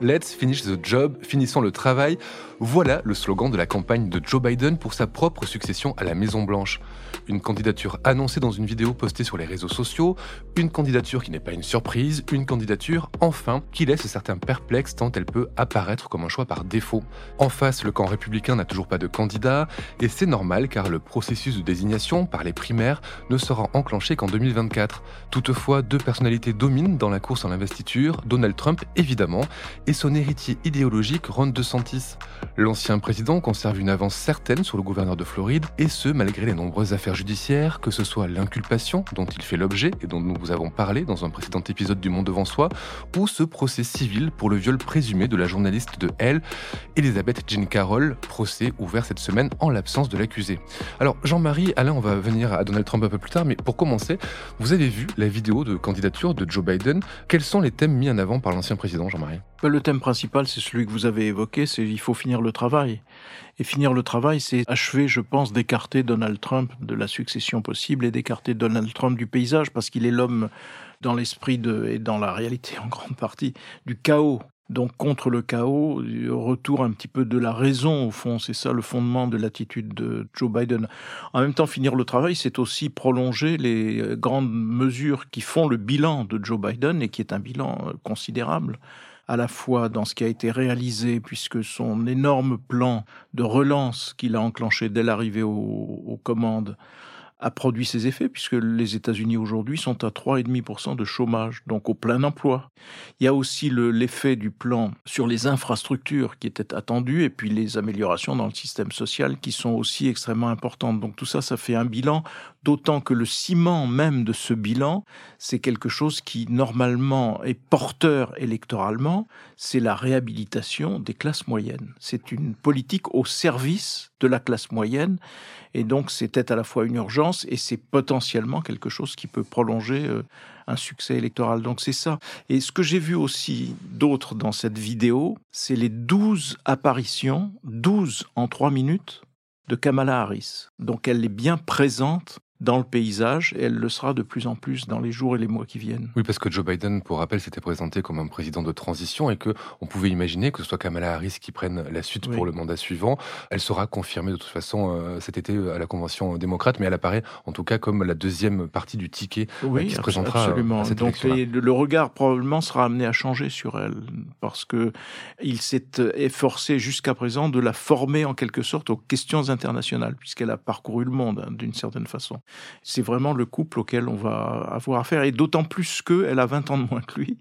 Let's finish the job, finissons le travail. Voilà le slogan de la campagne de Joe Biden pour sa propre succession à la Maison Blanche. Une candidature annoncée dans une vidéo postée sur les réseaux sociaux, une candidature qui n'est pas une surprise, une candidature enfin qui laisse certains perplexes tant elle peut apparaître comme un choix par défaut. En face, le camp républicain n'a toujours pas de candidat et c'est normal car le processus de désignation par les primaires ne sera enclenché qu'en 2024. Toutefois, deux personnalités dominent dans la course à l'investiture, Donald Trump évidemment et son héritier idéologique Ron DeSantis. L'ancien président conserve une avance certaine sur le gouverneur de Floride, et ce malgré les nombreuses affaires judiciaires, que ce soit l'inculpation dont il fait l'objet et dont nous vous avons parlé dans un précédent épisode du Monde devant soi, ou ce procès civil pour le viol présumé de la journaliste de Elle, Elisabeth Jean Carroll, procès ouvert cette semaine en l'absence de l'accusé. Alors Jean-Marie, Alain, on va venir à Donald Trump un peu plus tard, mais pour commencer, vous avez vu la vidéo de candidature de Joe Biden. Quels sont les thèmes mis en avant par l'ancien président, Jean-Marie? Le thème principal, c'est celui que vous avez évoqué, c'est il faut finir le travail. Et finir le travail, c'est achever, je pense, d'écarter Donald Trump de la succession possible et d'écarter Donald Trump du paysage, parce qu'il est l'homme dans l'esprit et dans la réalité en grande partie du chaos. Donc contre le chaos, retour un petit peu de la raison au fond, c'est ça le fondement de l'attitude de Joe Biden. En même temps, finir le travail, c'est aussi prolonger les grandes mesures qui font le bilan de Joe Biden et qui est un bilan considérable à la fois dans ce qui a été réalisé, puisque son énorme plan de relance qu'il a enclenché dès l'arrivée aux, commandes a produit ses effets, puisque les États-Unis aujourd'hui sont à 3,5% de chômage, donc au plein emploi. Il y a aussi l'effet du plan sur les infrastructures qui étaient attendues, et puis les améliorations dans le système social qui sont aussi extrêmement importantes. Donc tout ça, ça fait un bilan d'autant que le ciment même de ce bilan, c'est quelque chose qui normalement est porteur électoralement, c'est la réhabilitation des classes moyennes. C'est une politique au service de la classe moyenne, et donc c'était à la fois une urgence et c'est potentiellement quelque chose qui peut prolonger euh, un succès électoral. Donc c'est ça. Et ce que j'ai vu aussi d'autres dans cette vidéo, c'est les 12 apparitions, 12 en 3 minutes, de Kamala Harris. Donc elle est bien présente dans le paysage et elle le sera de plus en plus dans les jours et les mois qui viennent. Oui, parce que Joe Biden, pour rappel, s'était présenté comme un président de transition et que on pouvait imaginer que ce soit Kamala Harris qui prenne la suite pour le mandat suivant. Elle sera confirmée de toute façon euh, cet été à la convention démocrate, mais elle apparaît en tout cas comme la deuxième partie du ticket euh, qui se présentera. Absolument. Donc le regard probablement sera amené à changer sur elle parce que il s'est efforcé jusqu'à présent de la former en quelque sorte aux questions internationales puisqu'elle a parcouru le monde hein, d'une certaine façon. C'est vraiment le couple auquel on va avoir affaire, et d'autant plus qu'elle a 20 ans de moins que lui,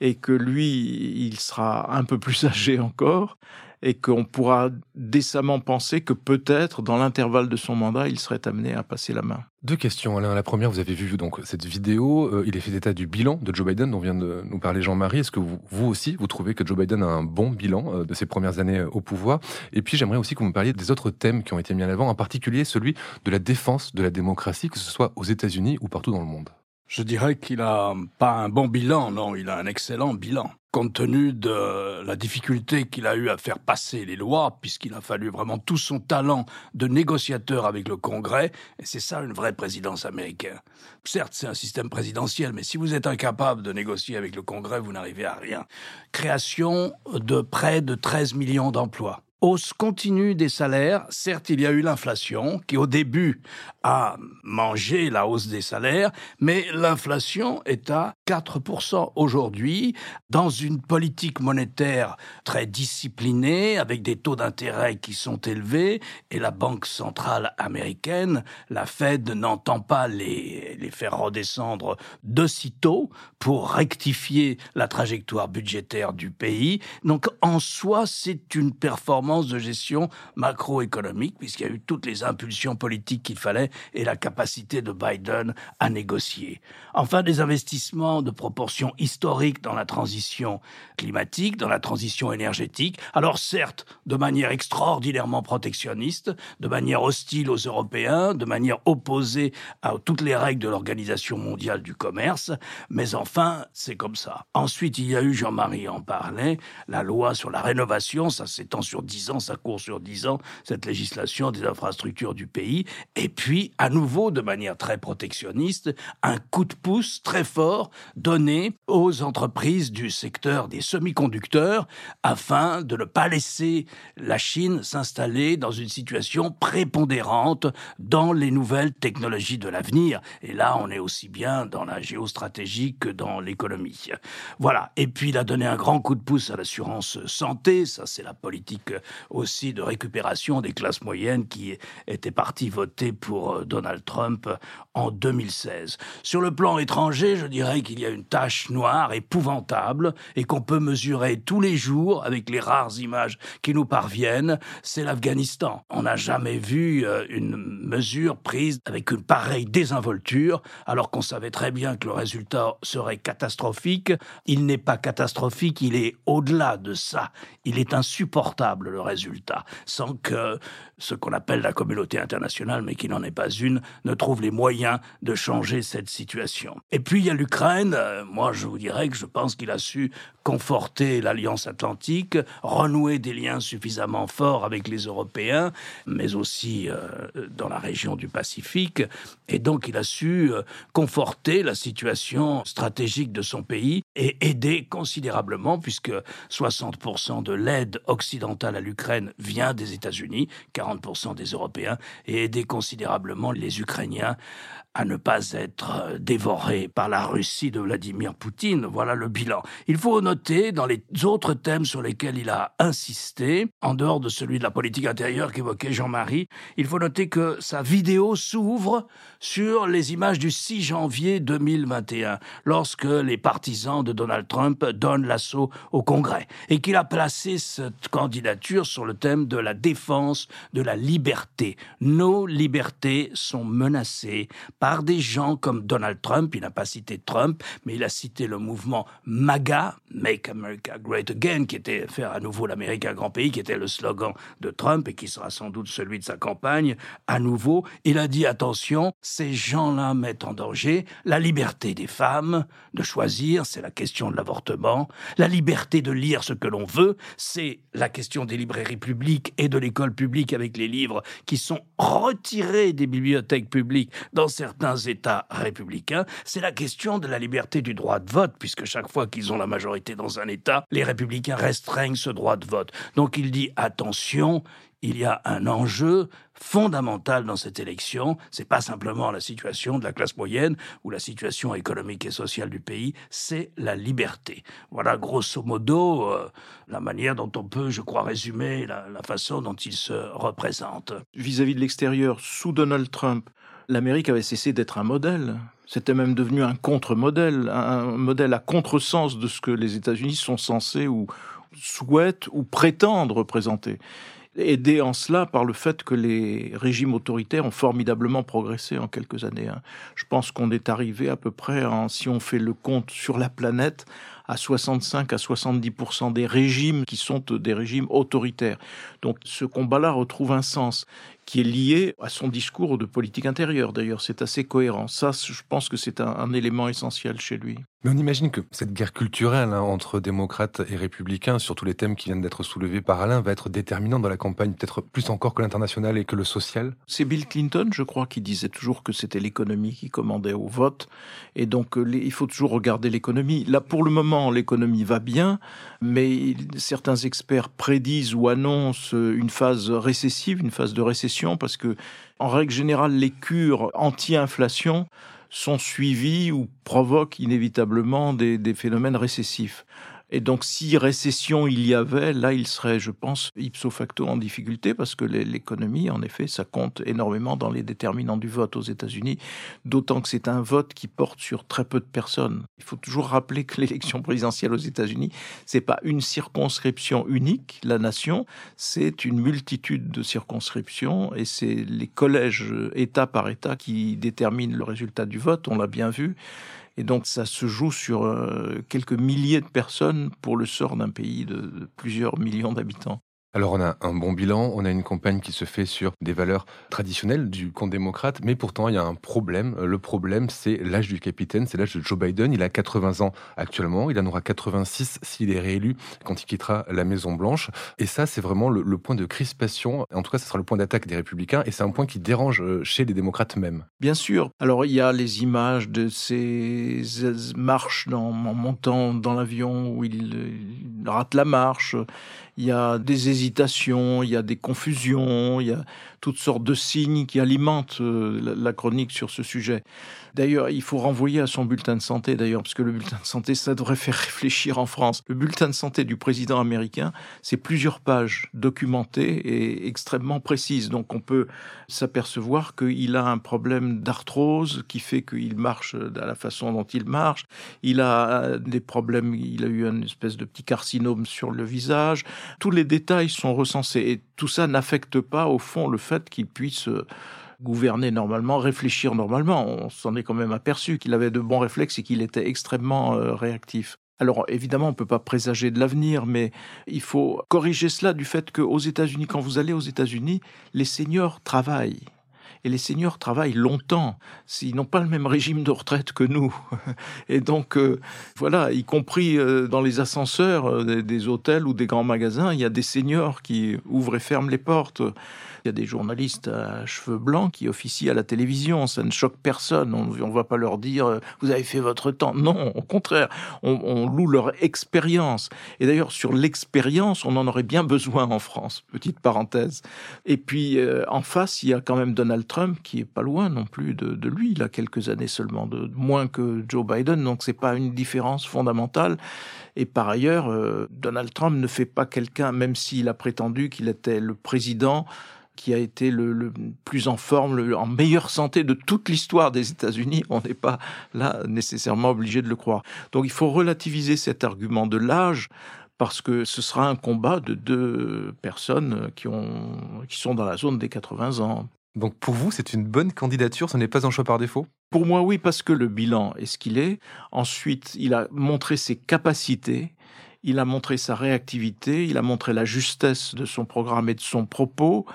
et que lui, il sera un peu plus âgé encore, et qu'on pourra décemment penser que peut-être, dans l'intervalle de son mandat, il serait amené à passer la main. Deux questions, Alain. La première, vous avez vu donc cette vidéo. Euh, il est fait état du bilan de Joe Biden, dont vient de nous parler Jean-Marie. Est-ce que vous, vous, aussi, vous trouvez que Joe Biden a un bon bilan euh, de ses premières années au pouvoir? Et puis, j'aimerais aussi que vous me parliez des autres thèmes qui ont été mis en avant, en particulier celui de la défense de la démocratie, que ce soit aux États-Unis ou partout dans le monde. Je dirais qu'il a pas un bon bilan, non, il a un excellent bilan. Compte tenu de la difficulté qu'il a eu à faire passer les lois, puisqu'il a fallu vraiment tout son talent de négociateur avec le Congrès, et c'est ça une vraie présidence américaine. Certes, c'est un système présidentiel, mais si vous êtes incapable de négocier avec le Congrès, vous n'arrivez à rien. Création de près de 13 millions d'emplois hausse continue des salaires. Certes, il y a eu l'inflation qui, au début, a mangé la hausse des salaires, mais l'inflation est à 4% aujourd'hui dans une politique monétaire très disciplinée, avec des taux d'intérêt qui sont élevés, et la Banque centrale américaine, la Fed, n'entend pas les, les faire redescendre de sitôt pour rectifier la trajectoire budgétaire du pays. Donc, en soi, c'est une performance de gestion macroéconomique, puisqu'il y a eu toutes les impulsions politiques qu'il fallait et la capacité de Biden à négocier. Enfin, des investissements de proportion historique dans la transition climatique, dans la transition énergétique. Alors certes, de manière extraordinairement protectionniste, de manière hostile aux Européens, de manière opposée à toutes les règles de l'Organisation mondiale du commerce, mais enfin, c'est comme ça. Ensuite, il y a eu, Jean-Marie en parlait, la loi sur la rénovation, ça s'étend sur dix ans, ça court sur dix ans, cette législation des infrastructures du pays. Et puis, à nouveau, de manière très protectionniste, un coup de pouce très fort donné aux entreprises du secteur des semi-conducteurs afin de ne pas laisser la Chine s'installer dans une situation prépondérante dans les nouvelles technologies de l'avenir. Et là, on est aussi bien dans la géostratégie que dans l'économie. Voilà. Et puis, il a donné un grand coup de pouce à l'assurance santé. Ça, c'est la politique aussi de récupération des classes moyennes qui était partie voter pour euh, Donald Trump en 2016. Sur le plan étranger, je dirais qu'il y a une tache noire épouvantable et qu'on peut mesurer tous les jours avec les rares images qui nous parviennent, c'est l'Afghanistan. On n'a jamais vu euh, une mesure prise avec une pareille désinvolture, alors qu'on savait très bien que le résultat serait catastrophique. Il n'est pas catastrophique, il est au-delà de ça. Il est insupportable, le résultat, sans que ce qu'on appelle la communauté internationale, mais qui n'en est pas une, ne trouve les moyens de changer cette situation. Et puis il y a l'Ukraine. Euh, moi, je vous dirais que je pense qu'il a su conforter l'Alliance atlantique, renouer des liens suffisamment forts avec les Européens, mais aussi euh, dans la région du Pacifique. Et donc il a su euh, conforter la situation stratégique de son pays et aider considérablement, puisque 60% de l'aide occidentale à l'Ukraine vient des États-Unis, 40% des Européens, et aider considérablement les Ukrainiens à ne pas être euh, dévorés par la Russie de Vladimir Poutine. Voilà le bilan. Il faut noter dans les autres thèmes sur lesquels il a insisté, en dehors de celui de la politique intérieure qu'évoquait Jean-Marie, il faut noter que sa vidéo s'ouvre sur les images du 6 janvier 2021, lorsque les partisans de Donald Trump donnent l'assaut au Congrès, et qu'il a placé cette candidature sur le thème de la défense de la liberté. Nos libertés sont menacées par des gens comme Donald Trump. Il n'a pas cité Trump, mais il a cité le mouvement MAGA, Make America Great Again, qui était faire à nouveau l'Amérique un grand pays, qui était le slogan de Trump et qui sera sans doute celui de sa campagne à nouveau. Il a dit attention, ces gens-là mettent en danger la liberté des femmes de choisir, c'est la question de l'avortement, la liberté de lire ce que l'on veut, c'est la question des librairies publiques et de l'école publique avec les livres qui sont retirés des bibliothèques publiques dans certains certains États républicains, c'est la question de la liberté du droit de vote, puisque chaque fois qu'ils ont la majorité dans un État, les républicains restreignent ce droit de vote. Donc il dit attention, il y a un enjeu fondamental dans cette élection. C'est pas simplement la situation de la classe moyenne ou la situation économique et sociale du pays, c'est la liberté. Voilà grosso modo euh, la manière dont on peut, je crois, résumer la, façon dont il se représente. Vis à -vis de l'extérieur, sous Donald Trump, l'Amérique avait cessé d'être un modèle. C'était même devenu un contre-modèle, un modèle à contresens de ce que les États-Unis sont censés ou souhaitent ou prétendent représenter. Aidé en cela par le fait que les régimes autoritaires ont formidablement progressé en quelques années. Hein. Je pense qu'on est arrivé à peu près, si on fait le compte sur la planète, à 65 à 70% des régimes qui sont des régimes autoritaires. Donc ce combat-là retrouve un sens qui est lié à son discours de politique intérieure. D'ailleurs, c'est assez cohérent. Ça, je pense que c'est un, élément essentiel chez lui. Mais on imagine que cette guerre culturelle hein, entre démocrates et républicains sur tous les thèmes qui viennent d'être soulevés par Alain va être déterminante dans la campagne, peut-être plus encore que l'international et que le social. C'est Bill Clinton, je crois, qui disait toujours que c'était l'économie qui commandait au vote. Et donc, euh, il faut toujours regarder l'économie. Là, pour le moment, l'économie va bien, mais certains experts prédisent ou annoncent une phase récessive, une phase de récession parce que, en règle générale, les cures anti-inflation sont suivies ou provoquent inévitablement des, phénomènes récessifs. Et donc, si récession il y avait, là, il serait, je pense, ipso facto en difficulté parce que l'économie, en effet, ça compte énormément dans les déterminants du vote aux États-Unis, d'autant que c'est un vote qui porte sur très peu de personnes. Il faut toujours rappeler que l'élection présidentielle aux États-Unis, c'est pas une circonscription unique, la nation, c'est une multitude de circonscriptions et c'est les collèges État par État qui déterminent le résultat du vote, on l'a bien vu. Et donc ça se joue sur euh, quelques milliers de personnes pour le sort d'un pays de plusieurs millions d'habitants. Alors on a un bon bilan, on a une campagne qui se fait sur des valeurs traditionnelles du camp démocrate, mais pourtant il y a un problème. Le problème, c'est l'âge du capitaine, c'est l'âge de Joe Biden. Il a 80 ans actuellement, il en aura 86 s'il est réélu quand il quittera la Maison Blanche. Et ça, c'est vraiment le, point de crispation. En tout cas, ce sera le point d'attaque des républicains, et c'est un point qui dérange euh, chez les démocrates même. Bien sûr. Alors il y a les images de ces marches en montant dans l'avion où il rate la marche il y a des hésitations, il y a des confusions, il y a toutes sortes de signes qui alimentent euh, la chronique sur ce sujet. D'ailleurs, il faut renvoyer à son bulletin de santé, d'ailleurs, parce que le bulletin de santé, ça devrait faire réfléchir en France. Le bulletin de santé du président américain, c'est plusieurs pages documentées et extrêmement précises. Donc, on peut s'apercevoir qu'il a un problème d'arthrose qui fait qu'il marche de la façon dont il marche. Il a des problèmes, il a eu une espèce de petit carcinome sur le visage. Tous les détails sont recensés tout ça n'affecte pas, au fond, le fait qu'il puisse gouverner normalement, réfléchir normalement. On s'en est quand même aperçu qu'il avait de bons réflexes et qu'il était extrêmement euh, réactif. Alors évidemment, on ne peut pas présager de l'avenir, mais il faut corriger cela du fait qu'aux États-Unis, quand vous allez aux États-Unis, les seniors travaillent. Et les seniors travaillent longtemps. Ils n'ont pas le même régime de retraite que nous. Et donc, euh, voilà, y compris euh, dans les ascenseurs des hôtels ou des grands magasins, il y a des seniors qui ouvrent et ferment les portes. Il y a des journalistes à cheveux blancs qui officient à la télévision. Ça ne choque personne. On ne va pas leur dire euh, vous avez fait votre temps. Non, au contraire, on, loue leur expérience. Et d'ailleurs, sur l'expérience, on en aurait bien besoin en France. Petite parenthèse. Et puis, euh, en face, il y a quand même Donald Trump qui est pas loin non plus de, lui. Il a quelques années seulement de moins que Joe Biden. Donc, c'est pas une différence fondamentale. Et par ailleurs, euh, Donald Trump ne fait pas quelqu'un, même s'il a prétendu qu'il était le président qui a été le, plus en forme, en meilleure santé de toute l'histoire des États-Unis. On n'est pas là nécessairement obligé de le croire. Donc il faut relativiser cet argument de l'âge parce que ce sera un combat de deux personnes qui sont dans la zone des 80 ans. Donc pour vous, c'est une bonne candidature, ce n'est pas un choix par défaut? Pour moi, oui, parce que le bilan est ce qu'il est. Ensuite, il a montré ses capacités il a montré sa réactivité, il a montré la justesse de son programme et de son propos,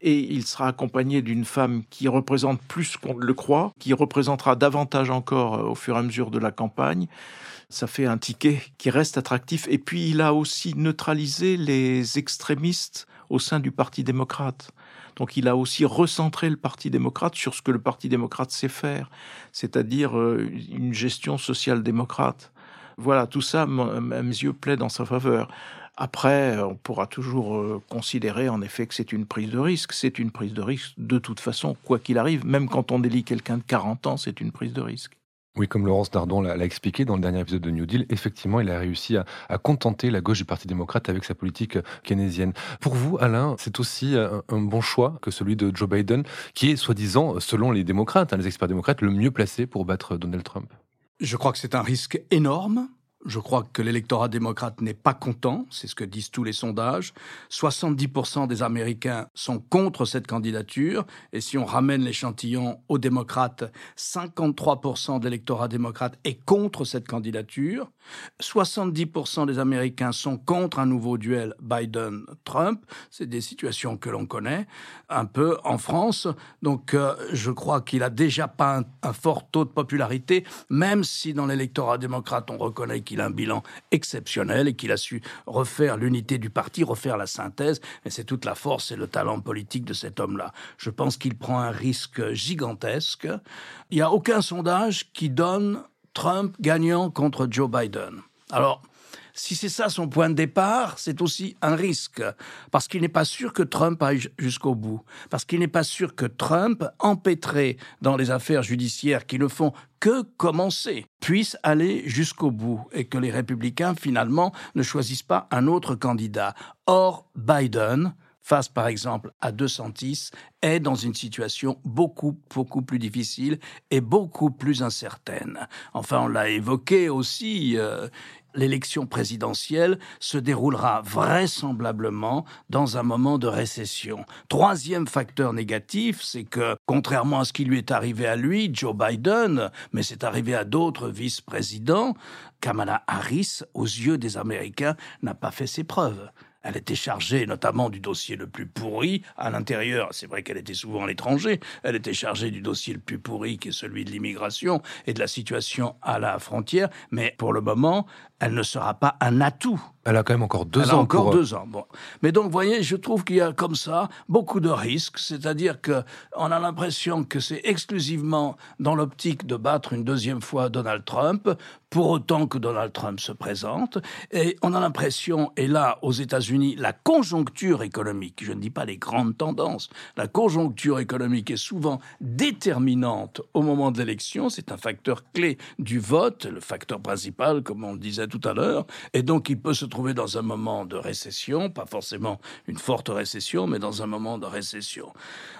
et il sera accompagné d'une femme qui représente plus qu'on le croit, qui représentera davantage encore euh, au fur et à mesure de la campagne. Ça fait un ticket qui reste attractif. Et puis il a aussi neutralisé les extrémistes au sein du Parti démocrate. Donc il a aussi recentré le Parti démocrate sur ce que le Parti démocrate sait faire, c'est-à-dire euh, une gestion social-démocrate. Voilà, tout ça, à mes yeux, plaît dans sa faveur. Après, on pourra toujours euh, considérer en effet que c'est une prise de risque. C'est une prise de risque de toute façon, quoi qu'il arrive. Même quand on élit quelqu'un de 40 ans, c'est une prise de risque. Oui, comme Laurence Dardon l'a expliqué dans le dernier épisode de New Deal, effectivement, il a réussi à, contenter la gauche du Parti démocrate avec sa politique keynésienne. Pour vous, Alain, c'est aussi un, bon choix que celui de Joe Biden, qui est soi-disant, selon les démocrates, hein, les experts démocrates, le mieux placé pour battre Donald Trump? Je crois que c'est un risque énorme je crois que l'électorat démocrate n'est pas content, c'est ce que disent tous les sondages. 70% des Américains sont contre cette candidature, et si on ramène l'échantillon aux démocrates, 53% de l'électorat démocrate est contre cette candidature. 70% des Américains sont contre un nouveau duel Biden-Trump. C'est des situations que l'on connaît un peu en France. Donc euh, je crois qu'il a déjà pas un, un fort taux de popularité, même si dans l'électorat démocrate on reconnaît qu'il a un bilan exceptionnel et qu'il a su refaire l'unité du parti, refaire la synthèse. Et c'est toute la force et le talent politique de cet homme-là. Je pense qu'il prend un risque gigantesque. Il n'y a aucun sondage qui donne Trump gagnant contre Joe Biden. Alors, si c'est ça son point de départ, c'est aussi un risque, parce qu'il n'est pas sûr que Trump aille jusqu'au bout, parce qu'il n'est pas sûr que Trump, empêtré dans les affaires judiciaires qui ne font que commencer, puisse aller jusqu'au bout et que les républicains, finalement, ne choisissent pas un autre candidat. Or, Biden, face par exemple à DeSantis, est dans une situation beaucoup, beaucoup plus difficile et beaucoup plus incertaine. Enfin, on l'a évoqué aussi, euh, l'élection présidentielle se déroulera vraisemblablement dans un moment de récession. Troisième facteur négatif, c'est que, contrairement à ce qui lui est arrivé à lui, Joe Biden, mais c'est arrivé à d'autres vice-présidents, Kamala Harris, aux yeux des Américains, n'a pas fait ses preuves. Elle était chargée notamment du dossier le plus pourri à l'intérieur. C'est vrai qu'elle était souvent à l'étranger. Elle était chargée du dossier le plus pourri qui est celui de l'immigration et de la situation à la frontière. Mais pour le moment, elle ne sera pas un atout. Elle a quand même encore deux Elle ans. A encore pour, deux ans. Bon. Mais donc, vous voyez, je trouve qu'il y a comme ça beaucoup de risques. C'est-à-dire que on a l'impression que c'est exclusivement dans l'optique de battre une deuxième fois Donald Trump, pour autant que Donald Trump se présente. Et on a l'impression, et là, aux États-Unis, la conjoncture économique, je ne dis pas les grandes tendances, la conjoncture économique est souvent déterminante au moment de l'élection. C'est un facteur clé du vote, le facteur principal, comme on le disait tout à l'heure. Et donc, il peut se trouver dans un moment de récession, pas forcément une forte récession, mais dans un moment de récession.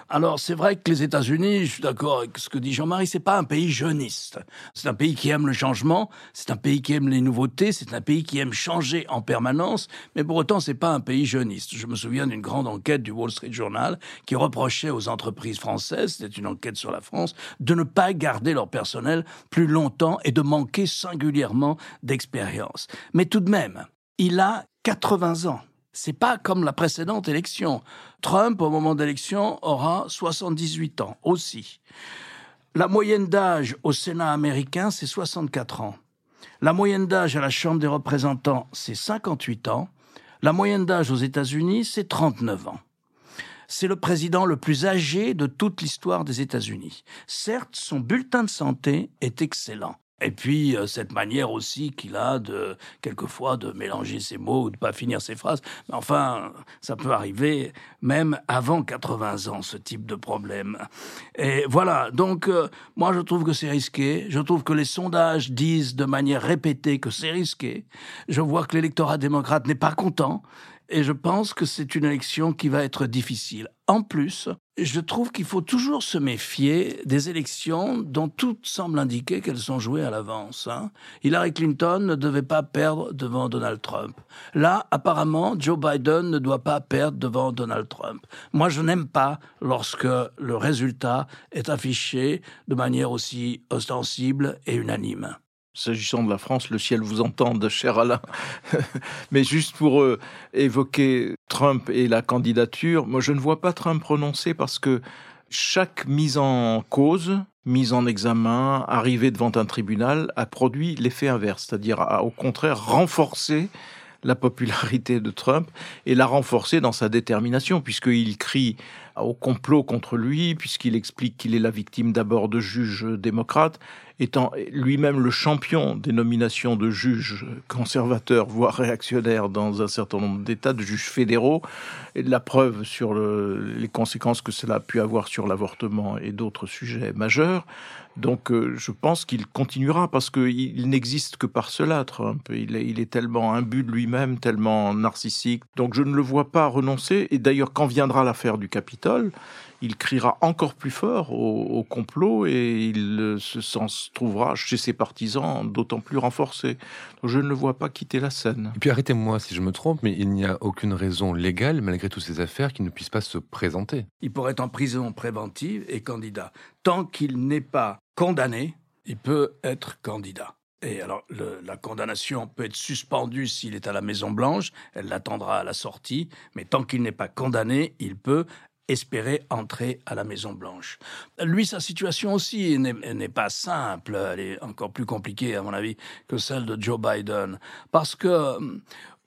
Alors, c'est vrai que les États-Unis, je suis d'accord avec ce que dit Jean-Marie, c'est pas un pays jeuniste. C'est un pays qui aime le changement, c'est un pays qui aime les nouveautés, c'est un pays qui aime changer en permanence, mais pour autant, c'est pas un pays jeuniste. Je me souviens d'une grande enquête du Wall Street Journal qui reprochait aux entreprises françaises, c'était une enquête sur la France, de ne pas garder leur personnel plus longtemps et de manquer singulièrement d'expérience. Mais tout de même, il a 80 ans. C'est pas comme la précédente élection. Trump, au moment d'élection, aura 78 ans aussi. La moyenne d'âge au Sénat américain, c'est 64 ans. La moyenne d'âge à la Chambre des représentants, c'est 58 ans. La moyenne d'âge aux États-Unis, c'est 39 ans. C'est le président le plus âgé de toute l'histoire des États-Unis. Certes, son bulletin de santé est excellent. Et puis euh, cette manière aussi qu'il a de quelquefois de mélanger ses mots ou de pas finir ses phrases. Mais enfin, ça peut arriver même avant 80 ans ce type de problème. Et voilà. Donc euh, moi je trouve que c'est risqué. Je trouve que les sondages disent de manière répétée que c'est risqué. Je vois que l'électorat démocrate n'est pas content. Et je pense que c'est une élection qui va être difficile. En plus, je trouve qu'il faut toujours se méfier des élections dont tout semble indiquer qu'elles sont jouées à l'avance. Hein. Hillary Clinton ne devait pas perdre devant Donald Trump. Là, apparemment, Joe Biden ne doit pas perdre devant Donald Trump. Moi, je n'aime pas lorsque le résultat est affiché de manière aussi ostensible et unanime. S'agissant de la France, le ciel vous entende, cher Alain. Mais juste pour euh, évoquer Trump et la candidature, moi je ne vois pas Trump prononcer parce que chaque mise en cause, mise en examen, arrivée devant un tribunal a produit l'effet inverse, c'est-à-dire a au contraire renforcé la popularité de Trump et l'a renforcé dans sa détermination, puisqu'il crie au complot contre lui, puisqu'il explique qu'il est la victime d'abord de juges démocrates, étant lui-même le champion des nominations de juges conservateurs, voire réactionnaires dans un certain nombre d'États, de juges fédéraux, et la preuve sur le, les conséquences que cela a pu avoir sur l'avortement et d'autres sujets majeurs. Donc euh, je pense qu'il continuera parce qu'il n'existe que par cela, Trump. Il est, il est tellement imbu de lui-même, tellement narcissique. Donc je ne le vois pas renoncer. Et d'ailleurs, quand viendra l'affaire du Capitole, il criera encore plus fort au, au complot et il se s'en trouvera chez ses partisans d'autant plus renforcé. Donc je ne le vois pas quitter la scène. Et puis arrêtez-moi si je me trompe, mais il n'y a aucune raison légale, malgré toutes ces affaires, qu'il ne puisse pas se présenter. Il pourrait être en prison préventive et candidat. Tant qu'il n'est pas condamné, il peut être candidat. Et alors, le, la condamnation peut être suspendue s'il est à la Maison Blanche, elle l'attendra à la sortie, mais tant qu'il n'est pas condamné, il peut espérer entrer à la Maison Blanche. Lui, sa situation aussi n'est pas simple, elle est encore plus compliquée à mon avis que celle de Joe Biden, parce que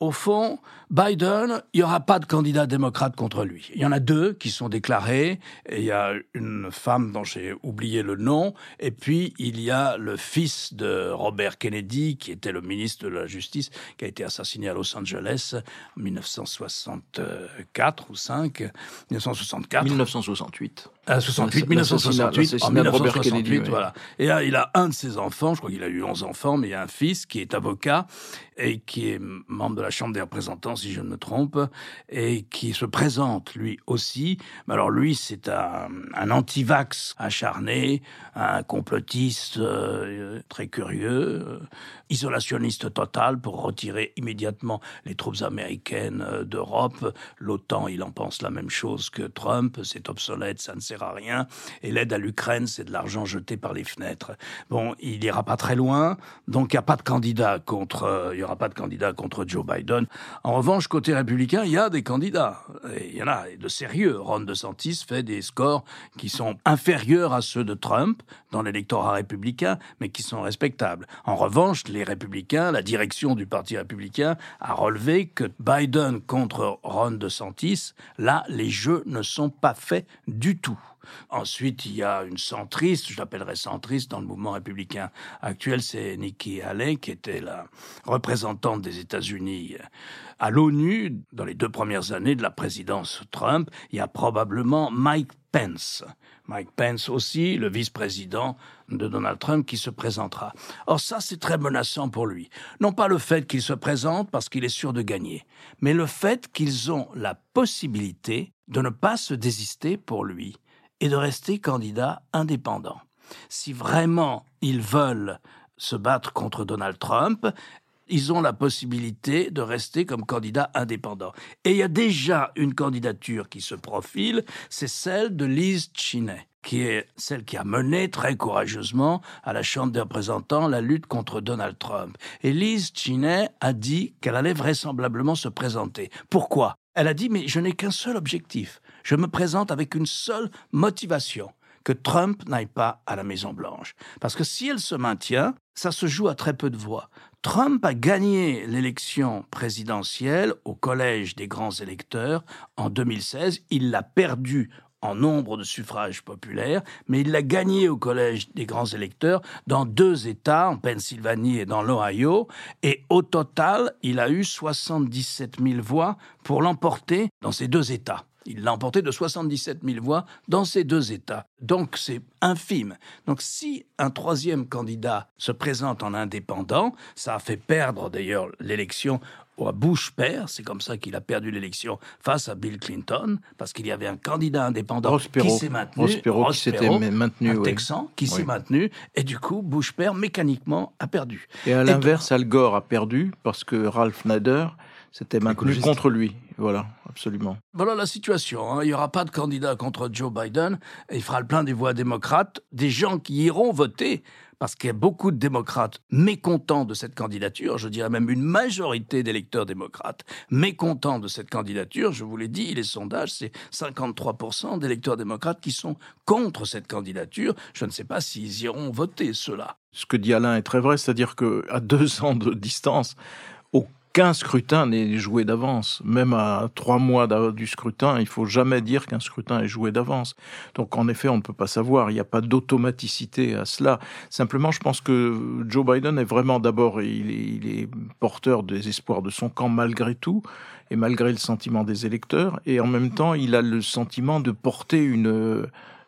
au fond, Biden, il n'y aura pas de candidat démocrate contre lui. Il y en a deux qui sont déclarés. Il y a une femme dont j'ai oublié le nom. Et puis, il y a le fils de Robert Kennedy, qui était le ministre de la Justice, qui a été assassiné à Los Angeles en 1964 ou 5. 1964. 1968. Ah, 68, 1968, en 1968, voilà. Et là, il a un de ses enfants, je crois qu'il a eu 11 enfants, mais il y a un fils qui est avocat et qui est membre de la Chambre des représentants, si je ne me trompe, et qui se présente lui aussi. Mais alors lui, c'est un, un anti-vax acharné, un complotiste euh, très curieux, euh, isolationniste total pour retirer immédiatement les troupes américaines euh, d'Europe. L'OTAN, il en pense la même chose que Trump, c'est obsolète, ça ne sert à rien. Et l'aide à l'Ukraine, c'est de l'argent jeté par les fenêtres. Bon, il ira pas très loin, donc il n'y a pas de candidat contre, il y aura pas de candidat contre Joe Biden. En revanche, côté républicain, il y a des candidats. il y en a de sérieux. Ron DeSantis fait des scores qui sont inférieurs à ceux de Trump dans l'électorat républicain, mais qui sont respectables. En revanche, les républicains, la direction du Parti républicain a relevé que Biden contre Ron DeSantis, là, les jeux ne sont pas faits du tout. Ensuite, il y a une centriste, je l'appellerais centriste dans le mouvement républicain actuel, c'est Nikki Haley, qui était la représentante des États-Unis à l'ONU dans les deux premières années de la présidence Trump. Il y a probablement Mike Pence. Mike Pence aussi, le vice-président de Donald Trump qui se présentera. Or ça, c'est très menaçant pour lui. Non pas le fait qu'il se présente parce qu'il est sûr de gagner, mais le fait qu'ils ont la possibilité de ne pas se désister pour lui et de rester candidat indépendant. Si vraiment ils veulent se battre contre Donald Trump, ils ont la possibilité de rester comme candidat indépendant. Et il y a déjà une candidature qui se profile, c'est celle de Liz Cheney qui est celle qui a mené très courageusement à la Chambre des représentants la lutte contre Donald Trump. Et Liz Cheney a dit qu'elle allait vraisemblablement se présenter. Pourquoi? Elle a dit, mais je n'ai qu'un seul objectif, je me présente avec une seule motivation que Trump n'aille pas à la Maison Blanche. Parce que si elle se maintient, ça se joue à très peu de voix. Trump a gagné l'élection présidentielle au Collège des grands électeurs en 2016. Il l'a perdu en nombre de suffrages populaires, mais il l'a gagné au Collège des grands électeurs dans deux États, en Pennsylvanie et dans l'Ohio, et au total, il a eu 77 000 voix pour l'emporter dans ces deux États. Il l'a emporté de 77 000 voix dans ces deux États. Donc c'est infime. Donc si un troisième candidat se présente en indépendant, ça a fait perdre d'ailleurs l'élection à Bush père, c'est comme ça qu'il a perdu l'élection face à Bill Clinton, parce qu'il y avait un candidat indépendant qui s'est maintenu, Rospero, qui s'était maintenu, un Texan qui s'est maintenu, et du coup Bush père mécaniquement a perdu. Et à l'inverse, Al Gore a perdu parce que Ralph Nader s'était maintenu contre lui. Voilà, absolument. Voilà la situation. Hein. Il n'y aura pas de candidat contre Joe Biden. il fera le plein des voix démocrates, des gens qui iront voter parce qu'il y a beaucoup de démocrates mécontents de cette candidature, je dirais même une majorité d'électeurs démocrates mécontents de cette candidature. Je vous l'ai dit, les sondages, c'est 53% d'électeurs démocrates qui sont contre cette candidature. Je ne sais pas s'ils iront voter cela. Ce que dit Alain est très vrai, c'est-à-dire qu'à deux ans de distance, qu'un scrutin n'est joué d'avance. Même à trois mois du scrutin, il faut jamais dire qu'un scrutin est joué d'avance. Donc en effet, on ne peut pas savoir. Il n'y a pas d'automaticité à cela. Simplement, je pense que Joe Biden est vraiment d'abord, il, il est porteur des espoirs de son camp malgré tout et malgré le sentiment des électeurs. Et en même temps, il a le sentiment de porter une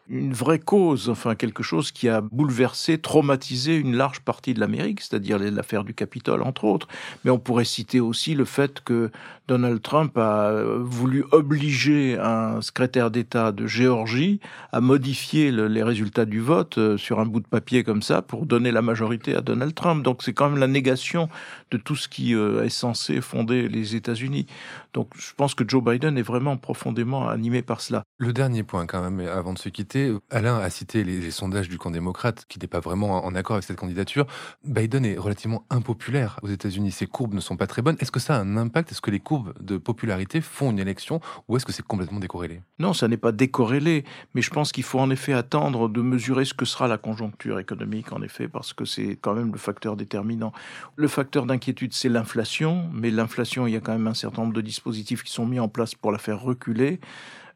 une vraie cause, enfin quelque chose qui a bouleversé, traumatisé une large partie de l'Amérique, c'est-à-dire l'affaire du Capitole entre autres. Mais on pourrait citer aussi le fait que Donald Trump a voulu obliger un secrétaire d'État de Géorgie à modifier les résultats du vote euh, sur un bout de papier comme ça pour donner la majorité à Donald Trump. Donc c'est quand même la négation de tout ce qui euh, est censé fonder les États-Unis. Donc je pense que Joe Biden est vraiment profondément animé par cela. Le dernier point quand même, avant de se quitter popularité. Alain a cité les, sondages du camp démocrate, qui n'est pas vraiment en accord avec cette candidature. Biden est relativement impopulaire aux États-Unis. Ses courbes ne sont pas très bonnes. Est-ce que ça a un impact? Est-ce que les courbes de popularité font une élection ou est-ce que c'est complètement décorrélé? Non, ça n'est pas décorrélé, mais je pense qu'il faut en effet attendre de mesurer ce que sera la conjoncture économique, en effet, parce que c'est quand même le facteur déterminant. Le facteur d'inquiétude, c'est l'inflation, mais l'inflation, il y a quand même un certain nombre de dispositifs qui sont mis en place pour la faire reculer.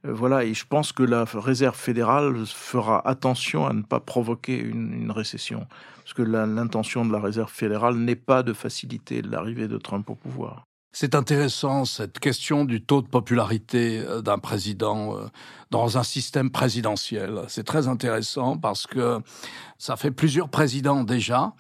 Euh, voilà, et je pense que la réserve fédérale fera attention à ne pas provoquer une, récession, parce que l'intention de la réserve fédérale n'est pas de faciliter l'arrivée de Trump au pouvoir. C'est intéressant cette question du taux de popularité euh, d'un président euh, dans un système présidentiel. C'est très intéressant parce que ça fait plusieurs présidents déjà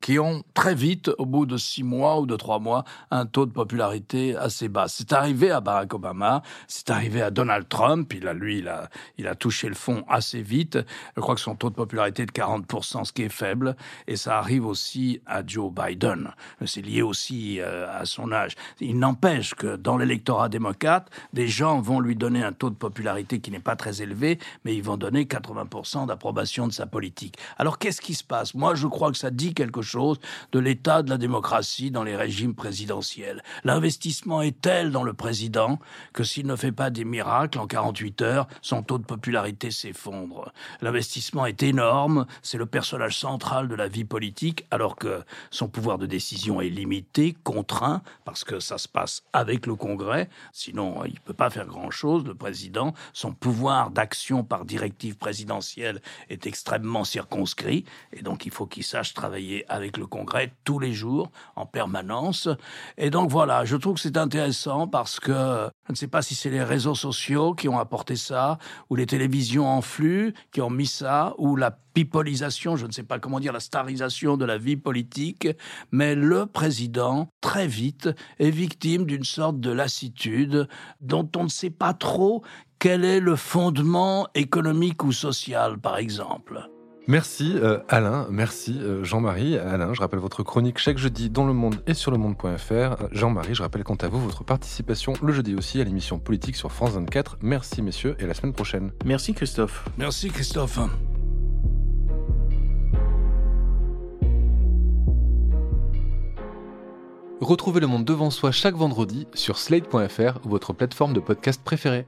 qui ont très vite, au bout de six mois ou de trois mois, un taux de popularité assez bas. C'est arrivé à Barack Obama, c'est arrivé à Donald Trump, il a, lui, il a, il a touché le fond assez vite. Je crois que son taux de popularité est de 40%, ce qui est faible, et ça arrive aussi à Joe Biden. C'est lié aussi euh, à son âge. Il n'empêche que dans l'électorat démocrate, des gens vont lui donner un taux de popularité qui n'est pas très élevé, mais ils vont donner 80% d'approbation de sa politique. Alors qu'est-ce qui se passe? Moi, je crois que ça dit quelque de l'état de la démocratie dans les régimes présidentiels. L'investissement est tel dans le président que s'il ne fait pas des miracles en 48 heures, son taux de popularité s'effondre. L'investissement est énorme, c'est le personnage central de la vie politique, alors que son pouvoir de décision est limité, contraint, parce que ça se passe avec le Congrès, sinon il ne peut pas faire grand-chose, le président. Son pouvoir d'action par directive présidentielle est extrêmement circonscrit, et donc il faut qu'il sache travailler avec le Congrès tous les jours, en permanence. Et donc voilà, je trouve que c'est intéressant parce que je ne sais pas si c'est les réseaux sociaux qui ont apporté ça, ou les télévisions en flux qui ont mis ça, ou la pipolisation, je ne sais pas comment dire, la starisation de la vie politique, mais le président, très vite, est victime d'une sorte de lassitude dont on ne sait pas trop quel est le fondement économique ou social, par exemple. Merci euh, Alain, merci euh, Jean-Marie. Alain, je rappelle votre chronique chaque jeudi dans le monde et sur le monde.fr. Jean-Marie, je rappelle quant à vous votre participation le jeudi aussi à l'émission politique sur France 24. Merci messieurs et à la semaine prochaine. Merci Christophe. Merci Christophe. Retrouvez le monde devant soi chaque vendredi sur slate.fr, votre plateforme de podcast préférée.